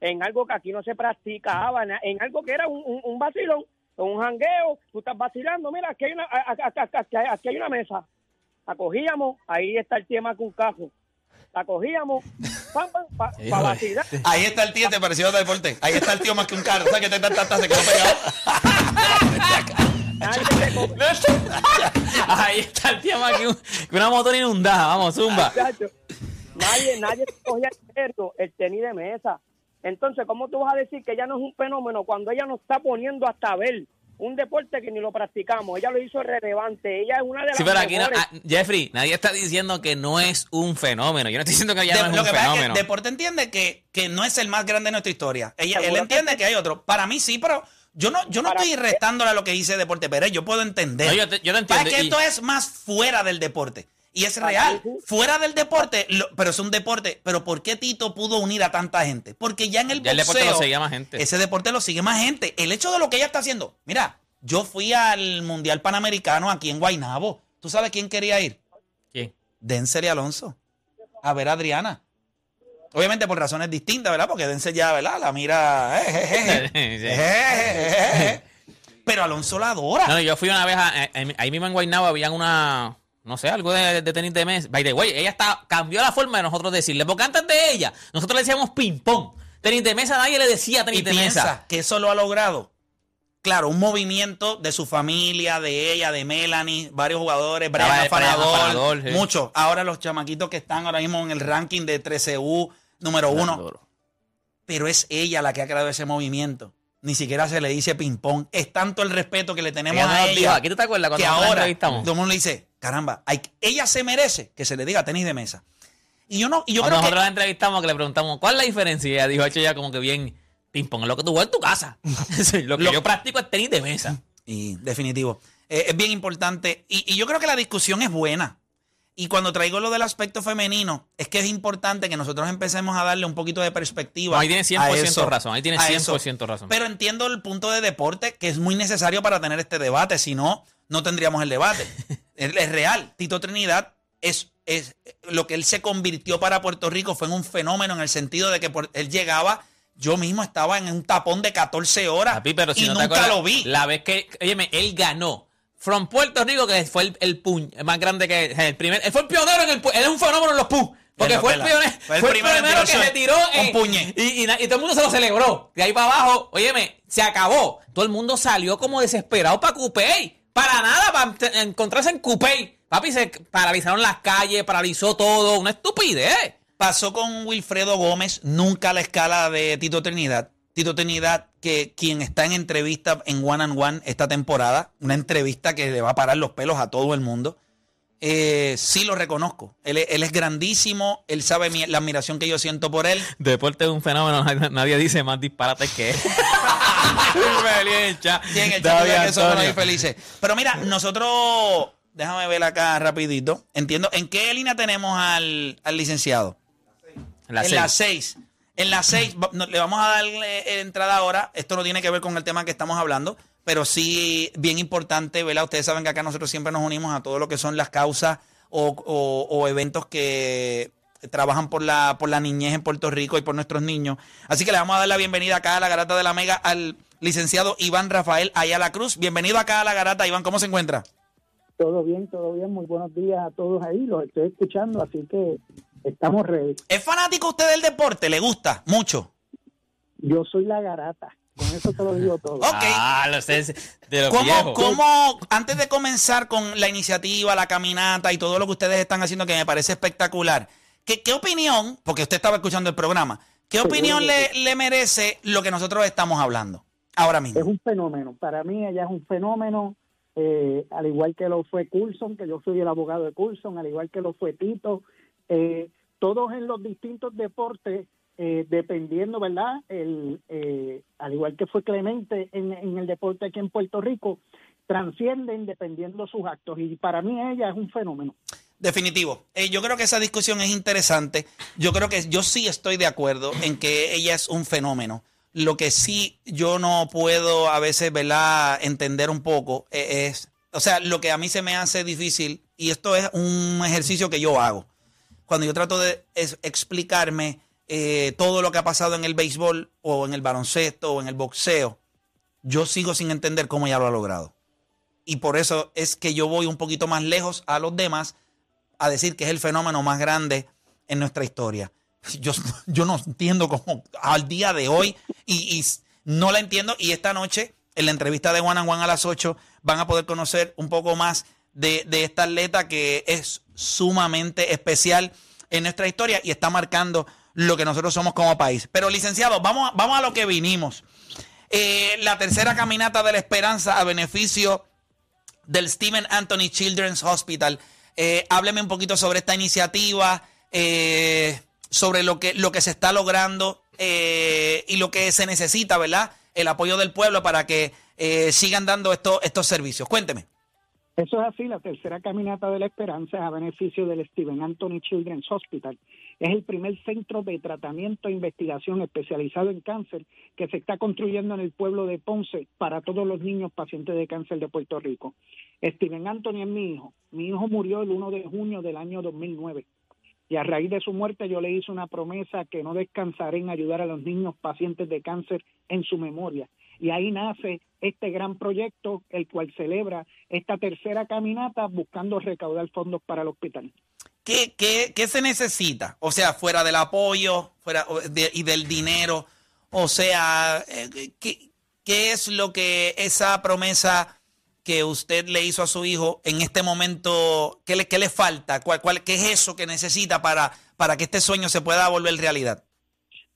en algo que aquí no se practicaba, en, en algo que era un, un, un vacilón, un jangueo, tú estás vacilando, mira, aquí hay una, aquí hay- aquí hay una mesa, la cogíamos, ahí está el tema con cajo. La cogíamos, pam, pam, para (laughs) Sí, vacilar. (laughs) Ahí está el tío, te pareció otro deporte. Ahí está el tío más que un carro. Sea que te ta, ta, ta, se quedó pegado. (laughs) Ahí está el tío más que, un- que una motor inundada. Vamos, zumba. Nadie, nadie cogía el tenis de mesa. Entonces, ¿cómo tú vas a decir que ella no es un fenómeno cuando ella nos está poniendo hasta ver un deporte que ni lo practicamos? Ella lo hizo relevante. Ella es una de las Sí, pero aquí no, mejores. ah, Jeffrey, nadie está diciendo que no es un fenómeno. Yo no estoy diciendo que ella De- no es lo un que pasa es fenómeno. que Deporte entiende que, que no es el más grande de nuestra historia. Ella, él entiende que que hay otro. Para mí sí, pero yo no, yo no Para- estoy restándole a lo que dice Deporte Pérez. Yo puedo entender. No, yo te- yo te Pasa entiendo, que y- esto es más fuera del deporte. Y es real. Fuera del deporte, lo- pero es un deporte. Pero ¿por qué Tito pudo unir a tanta gente? Porque ya en el Ya el boxeo, deporte lo seguía más gente. ese deporte lo sigue más gente. El hecho de lo que ella está haciendo. Mira, yo fui al Mundial Panamericano aquí en Guaynabo. ¿Tú sabes quién quería ir? ¿Quién? Denzel y Alonso. A ver a Adriana. Obviamente por razones distintas, ¿verdad? Porque Denzel ya, ¿verdad? La mira. eh, eh, eh, eh, (laughs) eh, eh, eh. Pero Alonso la adora. No, no, yo fui una vez, a- a- a- ahí mismo en Guaynabo habían una, no sé, algo de, de tenis de mesa. By the way, ella está, cambió la forma de nosotros decirle, porque antes de ella, nosotros le decíamos ping-pong. Tenis de mesa, nadie le decía y tenis de piensa mesa. que eso lo ha logrado. Claro, un movimiento de su familia, de ella, de Melanie, varios jugadores, Brian Brian Afanador, sí. muchos. Ahora los chamaquitos que están ahora mismo en el ranking de 13U, número uno. Pero es ella la que ha creado ese movimiento. Ni siquiera se le dice ping-pong. Es tanto el respeto que le tenemos Ella a dijo, ella. ¿aquí tú te acuerdas cuando que ahora todo el mundo le dice, caramba, hay- ella se merece que se le diga tenis de mesa. Y yo no, y yo Cuando creo nosotros que la entrevistamos, que le preguntamos, ¿cuál es la diferencia? Y ella dijo, hecho ya como que bien, ping-pong es lo que tú juegas en tu casa. (laughs) lo que Lo- yo practico es tenis de mesa. Y definitivo. Eh, es bien importante. Y, y yo creo que la discusión es buena. Y cuando traigo lo del aspecto femenino, es que es importante que nosotros empecemos a darle un poquito de perspectiva. No, ahí tiene 100% a eso, razón, ahí tiene a eso. 100% razón. Pero entiendo el punto de deporte que es muy necesario para tener este debate. Si no, no tendríamos el debate. (laughs) es, real. Tito Trinidad es, es lo que él se convirtió para Puerto Rico fue en un fenómeno en el sentido de que por- él llegaba. Yo mismo estaba en un tapón de 14 horas Papi, pero si y no te nunca acuerdas, lo vi. La vez que, óyeme, él ganó. From Puerto Rico, que fue el, el puñ más grande que el primer. Él fue el pionero en el. Él es un fenómeno en los puñ. Porque fue el, pionero, Fue el fue el primero primero que se tiró en- puñe. Y, y y todo el mundo se lo celebró. De ahí para abajo, óyeme, se acabó. Todo el mundo salió como desesperado para Coupey. Para nada, para encontrarse en Coupey. Papi, se paralizaron las calles, paralizó todo. Una estupidez. Pasó con Wilfredo Gómez, nunca a la escala de Tito Trinidad. Tito Trinidad, que quien está en entrevista en One and One esta temporada, una entrevista que le va a parar los pelos a todo el mundo. Eh, sí lo reconozco. Él, es- él es grandísimo, él sabe mi- la admiración que yo siento por él. Deporte es un fenómeno, (laughs) nadie dice más disparates que él. (laughs) Feliz, cha. Sí, en el chat que somos. Pero mira, nosotros, déjame ver acá rapidito. Entiendo, ¿en qué línea tenemos al, al licenciado? La en seis. las seis. En las seis, va- no- le vamos a darle eh, entrada ahora. Esto no tiene que ver con el tema que estamos hablando, pero sí bien importante, ¿verdad? Ustedes saben que acá nosotros siempre nos unimos a todo lo que son las causas o, o- o eventos que trabajan por la, por la niñez en Puerto Rico y por nuestros niños. Así que le vamos a dar la bienvenida acá a la Garata de la Mega al licenciado Iván Rafael Ayala Cruz. Bienvenido acá a la Garata. Iván, ¿cómo se encuentra? Todo bien, todo bien. Muy buenos días a todos ahí. Los estoy escuchando, así que estamos ready. ¿Es fanático usted del deporte? ¿Le gusta? Mucho. Yo soy la garata. Con eso te lo digo (laughs) todo. Ok. Ah, de los ¿Cómo, cómo, antes de comenzar con la iniciativa, la caminata y todo lo que ustedes están haciendo, que me parece espectacular, ¿qué, qué opinión, porque usted estaba escuchando el programa, qué opinión le, le merece lo que nosotros estamos hablando ahora Es mismo? un fenómeno. Para mí ella es un fenómeno, eh, al igual que lo fue Coulson, que yo soy el abogado de Coulson, al igual que lo fue Tito. eh, todos en los distintos deportes, eh, dependiendo, ¿verdad? El, eh, al igual que fue Clemente en, en el deporte aquí en Puerto Rico, transcienden dependiendo sus actos. Y para mí ella es un fenómeno. Definitivo. Eh, yo creo que esa discusión es interesante. Yo creo que yo sí estoy de acuerdo en que ella es un fenómeno. Lo que sí yo no puedo a veces, ¿verdad?, entender un poco eh, es, o sea, lo que a mí se me hace difícil, y esto es un ejercicio que yo hago, cuando yo trato de explicarme eh, todo lo que ha pasado en el béisbol o en el baloncesto o en el boxeo, yo sigo sin entender cómo ella lo ha logrado. Y por eso es que yo voy un poquito más lejos a los demás a decir que es el fenómeno más grande en nuestra historia. yo, yo no entiendo cómo al día de hoy y, no la entiendo. Y esta noche, en la entrevista de One and One a las 8, van a poder conocer un poco más de, esta atleta que es sumamente especial en nuestra historia y está marcando lo que nosotros somos como país. Pero licenciado, vamos, a- vamos a lo que vinimos. Eh, la tercera caminata de la esperanza a beneficio del Stephen Anthony Children's Hospital. Eh, hábleme un poquito sobre esta iniciativa, eh, sobre lo que, lo que se está logrando eh, y lo que se necesita, ¿verdad? El apoyo del pueblo para que eh, sigan dando estos, estos servicios. Cuénteme. Eso es así, la tercera caminata de la esperanza es a beneficio del Stephen Anthony Children's Hospital. Es el primer centro de tratamiento e investigación especializado en cáncer que se está construyendo en el pueblo de Ponce para todos los niños pacientes de cáncer de Puerto Rico. Stephen Anthony es mi hijo. Mi hijo murió el 1 de junio del año 2009. Y a raíz de su muerte yo le hice una promesa que no descansaré en ayudar a los niños pacientes de cáncer en su memoria. Y ahí nace este gran proyecto, el cual celebra esta tercera caminata buscando recaudar fondos para el hospital. ¿Qué, qué, qué se necesita? O sea, fuera del apoyo fuera y del dinero. O sea, eh, ¿qué, ¿qué es lo que esa promesa que usted le hizo a su hijo en este momento, qué le, qué le falta? ¿Cuál, cuál, ¿Qué es eso que necesita para, para que este sueño se pueda volver realidad?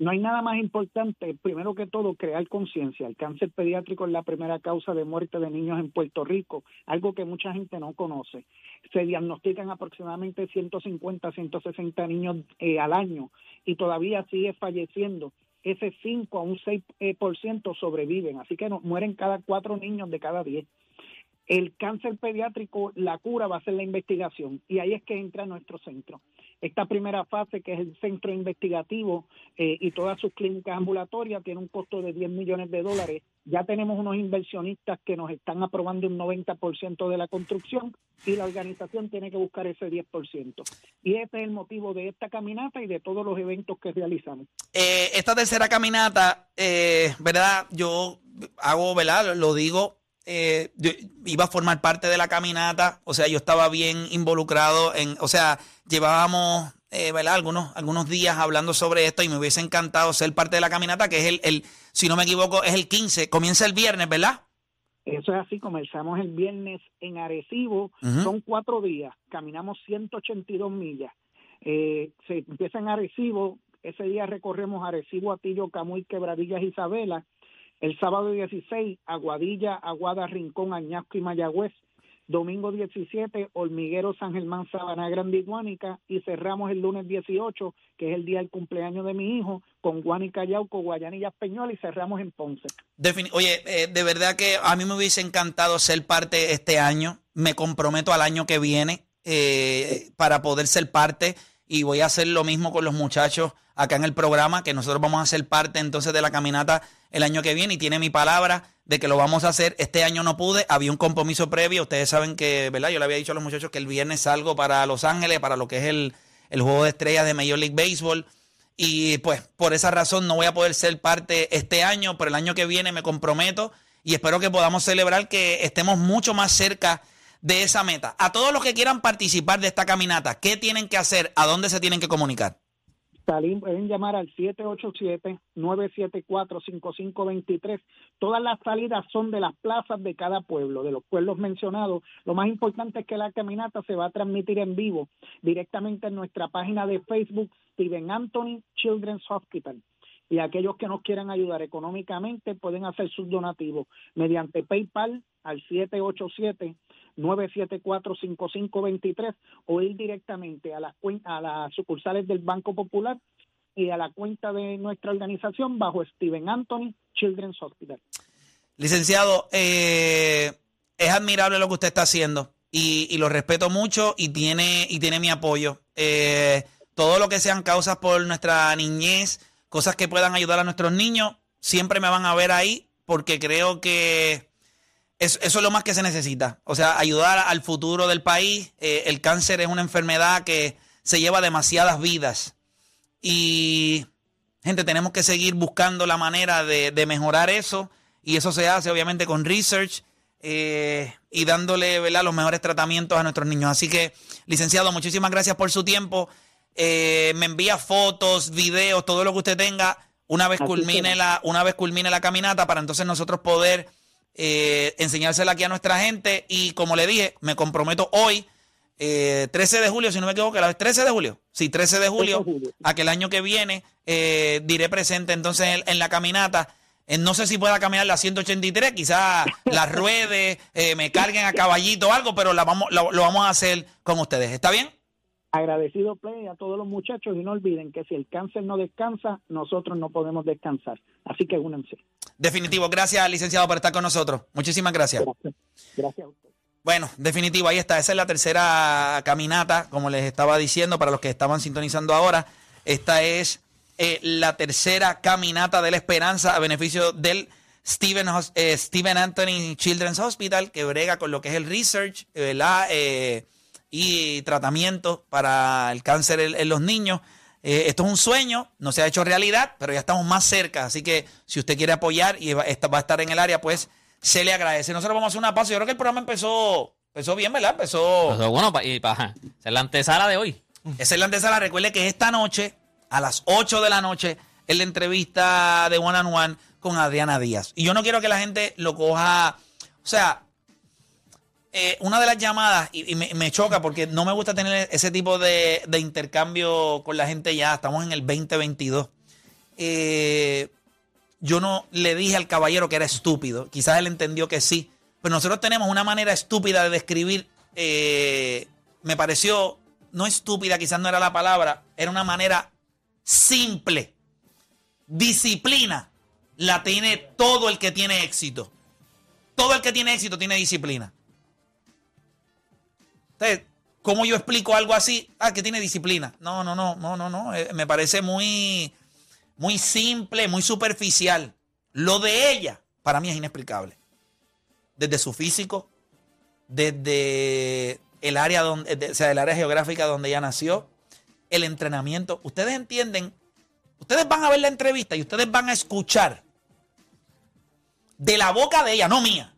No hay nada más importante, primero que todo, crear conciencia. El cáncer pediátrico es la primera causa de muerte de niños en Puerto Rico, algo que mucha gente no conoce. Se diagnostican aproximadamente 150, 160 niños eh, al año y todavía sigue falleciendo. Ese 5 a un 6% eh, por ciento sobreviven, así que no, mueren cada cuatro niños de cada 10. El cáncer pediátrico, la cura va a ser la investigación y ahí es que entra nuestro centro. Esta primera fase, que es el centro investigativo eh, y todas sus clínicas ambulatorias, tiene un costo de 10 millones de dólares. Ya tenemos unos inversionistas que nos están aprobando un 90% de la construcción y la organización tiene que buscar ese 10%. Y ese es el motivo de esta caminata y de todos los eventos que realizamos. Eh, esta tercera caminata, eh, ¿verdad? Yo hago, ¿verdad? Lo digo, eh, yo iba a formar parte de la caminata, o sea, yo estaba bien involucrado en, o sea, llevábamos, eh, ¿verdad? Algunos, algunos días hablando sobre esto y me hubiese encantado ser parte de la caminata, que es el, el, si no me equivoco, es el 15, comienza el viernes, ¿verdad? Eso es así, comenzamos el viernes en Arecibo, son cuatro días, caminamos 182 millas. Eh, se empieza en Arecibo, ese día recorremos Arecibo, Atillo, Camuy, Quebradillas, Isabela. El sábado 16, Aguadilla, Aguada, Rincón, Añasco y Mayagüez. Domingo 17, Hormiguero, San Germán, Sabana Grande y Guánica. Y cerramos el lunes 18, que es el día del cumpleaños de mi hijo, con Guánica, Yauco, Guayanillas, Peñuel y cerramos en Ponce. Oye, eh, de verdad que a mí me hubiese encantado ser parte este año. Me comprometo al año que viene eh, para poder ser parte y voy a hacer lo mismo con los muchachos acá en el programa, que nosotros vamos a ser parte entonces de la caminata el año que viene y tiene mi palabra de que lo vamos a hacer. Este año no pude, había un compromiso previo. Ustedes saben que, ¿verdad? Yo le había dicho a los muchachos que el viernes salgo para Los Ángeles, para lo que es el, el juego de estrellas de Major League Baseball. Y pues por esa razón no voy a poder ser parte este año, pero el año que viene me comprometo y espero que podamos celebrar que estemos mucho más cerca de esa meta. A todos los que quieran participar de esta caminata, ¿qué tienen que hacer? ¿A dónde se tienen que comunicar? Pueden llamar al 787-974-5523. Todas las salidas son de las plazas de cada pueblo, de los pueblos mencionados. Lo más importante es que la caminata se va a transmitir en vivo directamente en nuestra página de Facebook, Stephen Anthony Children's Hospital. Y aquellos que nos quieran ayudar económicamente pueden hacer sus donativos mediante PayPal al 787 974-5523 o ir directamente a las, a las sucursales del Banco Popular y a la cuenta de nuestra organización bajo Stephen Anthony Children's Hospital. Licenciado, eh, es admirable lo que usted está haciendo y, y lo respeto mucho y tiene, y tiene mi apoyo. Eh, todo lo que sean causas por nuestra niñez, cosas que puedan ayudar a nuestros niños, siempre me van a ver ahí porque creo que es- eso es lo más que se necesita. O sea, ayudar al futuro del país. Eh, el cáncer es una enfermedad que se lleva demasiadas vidas. Y, gente, tenemos que seguir buscando la manera de, de mejorar eso. Y eso se hace, obviamente, con research eh, y dándole ¿verdad? los mejores tratamientos a nuestros niños. Así que, licenciado, muchísimas gracias por su tiempo. eh, me envía fotos, videos, todo lo que usted tenga una vez culmine la, una vez culmine la caminata para entonces nosotros poder eh, enseñársela aquí a nuestra gente. Y como le dije, me comprometo hoy, eh, 13 de julio, si no me equivoco, ¿la 13 de julio? Sí, 13 de julio, 13 de julio. a que el año que viene eh, diré presente entonces en, en la caminata. Eh, no sé si pueda caminar la 183, quizás (laughs) la ruede, eh, me carguen a caballito o algo, pero la vamos, lo, lo vamos a hacer con ustedes. ¿Está bien? Agradecido Play a todos los muchachos y no olviden que si el cáncer no descansa, nosotros no podemos descansar. Así que únanse. Definitivo. Gracias, licenciado, por estar con nosotros. Muchísimas gracias. Gracias. Gracias a ustedes. Bueno, definitivo, ahí está. Esa es la tercera caminata, como les estaba diciendo, para los que estaban sintonizando ahora. Esta es eh, la tercera caminata de la esperanza a beneficio del Stephen, eh, Stephen Anthony Children's Hospital, que brega con lo que es el research ¿verdad? Eh, y tratamiento para el cáncer en, en los niños. Eh, esto es un sueño, no se ha hecho realidad, pero ya estamos más cerca. Así que si usted quiere apoyar y va, va a estar en el área, pues se le agradece. Nosotros vamos a hacer una pausa. Yo creo que el programa empezó, empezó bien, ¿verdad? Empezó. Pero bueno, pa- y para es la antesala de hoy. Esa es la antesala. Recuerde que esta noche, a las 8 de la noche, es la entrevista de One on One con Adriana Díaz. Y yo no quiero que la gente lo coja. O sea, eh, una de las llamadas, y, me, choca porque no me gusta tener ese tipo de, de intercambio con la gente ya. Estamos en el 2022. Eh, yo no le dije al caballero que era estúpido. Quizás él entendió que sí. Pero nosotros tenemos una manera estúpida de describir. eh, me pareció, no estúpida, quizás no era la palabra, era una manera simple. Disciplina la tiene todo el que tiene éxito. Todo el que tiene éxito tiene disciplina. Entonces, ¿cómo yo explico algo así? Ah, que tiene disciplina. No, no, no, no, no, no. Eh, me parece muy, muy simple, muy superficial. Lo de ella, para mí es inexplicable. Desde su físico, desde el área donde, de- o sea, el área geográfica donde ella nació, el entrenamiento. Ustedes entienden, ustedes van a ver la entrevista y ustedes van a escuchar de la boca de ella, no mía.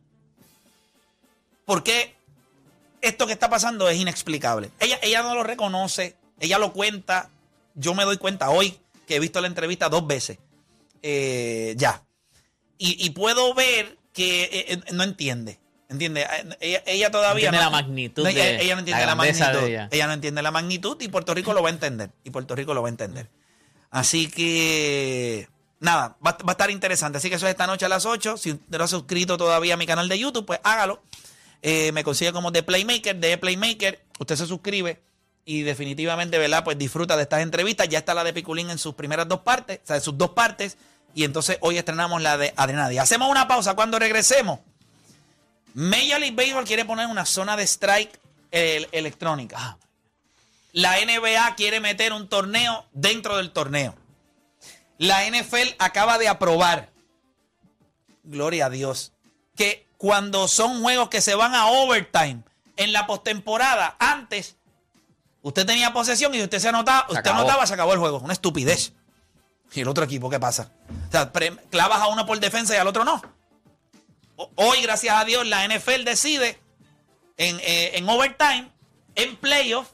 Porque esto que está pasando es inexplicable. Ella, ella no lo reconoce, ella lo cuenta. Yo me doy cuenta hoy que he visto la entrevista dos veces. Eh, ya. Y, y puedo ver que eh, eh, no entiende. ¿Entiende? Eh, Ella, ella todavía Entiende no- la magnitud no, de- ella, no entiende la magnitud. ella. no entiende la magnitud y Puerto Rico lo va a entender. Y Puerto Rico lo va a entender. Así que, nada, va, va a estar interesante. Así que eso es esta noche a las 8. Si no ha suscrito todavía a mi canal de YouTube, pues hágalo. Eh, me consigue como The Playmaker, de Playmaker. Usted se suscribe y definitivamente, ¿verdad? Pues disfruta de estas entrevistas. Ya está la de Piculín en sus primeras dos partes, o sea, en sus dos partes. Y entonces hoy estrenamos la de Adriana Díaz. Hacemos una pausa cuando regresemos. Major League Baseball quiere poner una zona de strike eh, electrónica. La NBA quiere meter un torneo dentro del torneo. La NFL acaba de aprobar, gloria a Dios, que cuando son juegos que se van a overtime en la postemporada, antes usted tenía posesión y usted se anotaba, Se usted acabó. anotaba, se acabó el juego. Una estupidez. ¿Y el otro equipo qué pasa? O sea, clavas a uno por defensa y al otro no. Hoy, gracias a Dios, la NFL decide en, eh, en overtime, en playoff,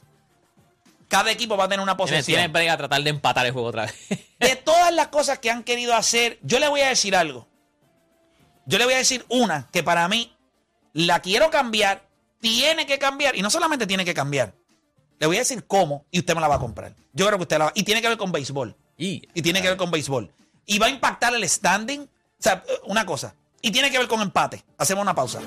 cada equipo va a tener una Tiene, posesión. tiene a tratar de empatar el juego otra vez. De todas las cosas que han querido hacer, yo le voy a decir algo. Yo le voy a decir una que para mí la quiero cambiar, tiene que cambiar, y no solamente tiene que cambiar. Le voy a decir cómo y usted me la va a comprar. Yo creo que usted la va Y tiene que ver con béisbol. y, Y tiene que ver con béisbol. Y va a impactar el standing. O sea, una cosa. Y tiene que ver con empate. Hacemos una pausa.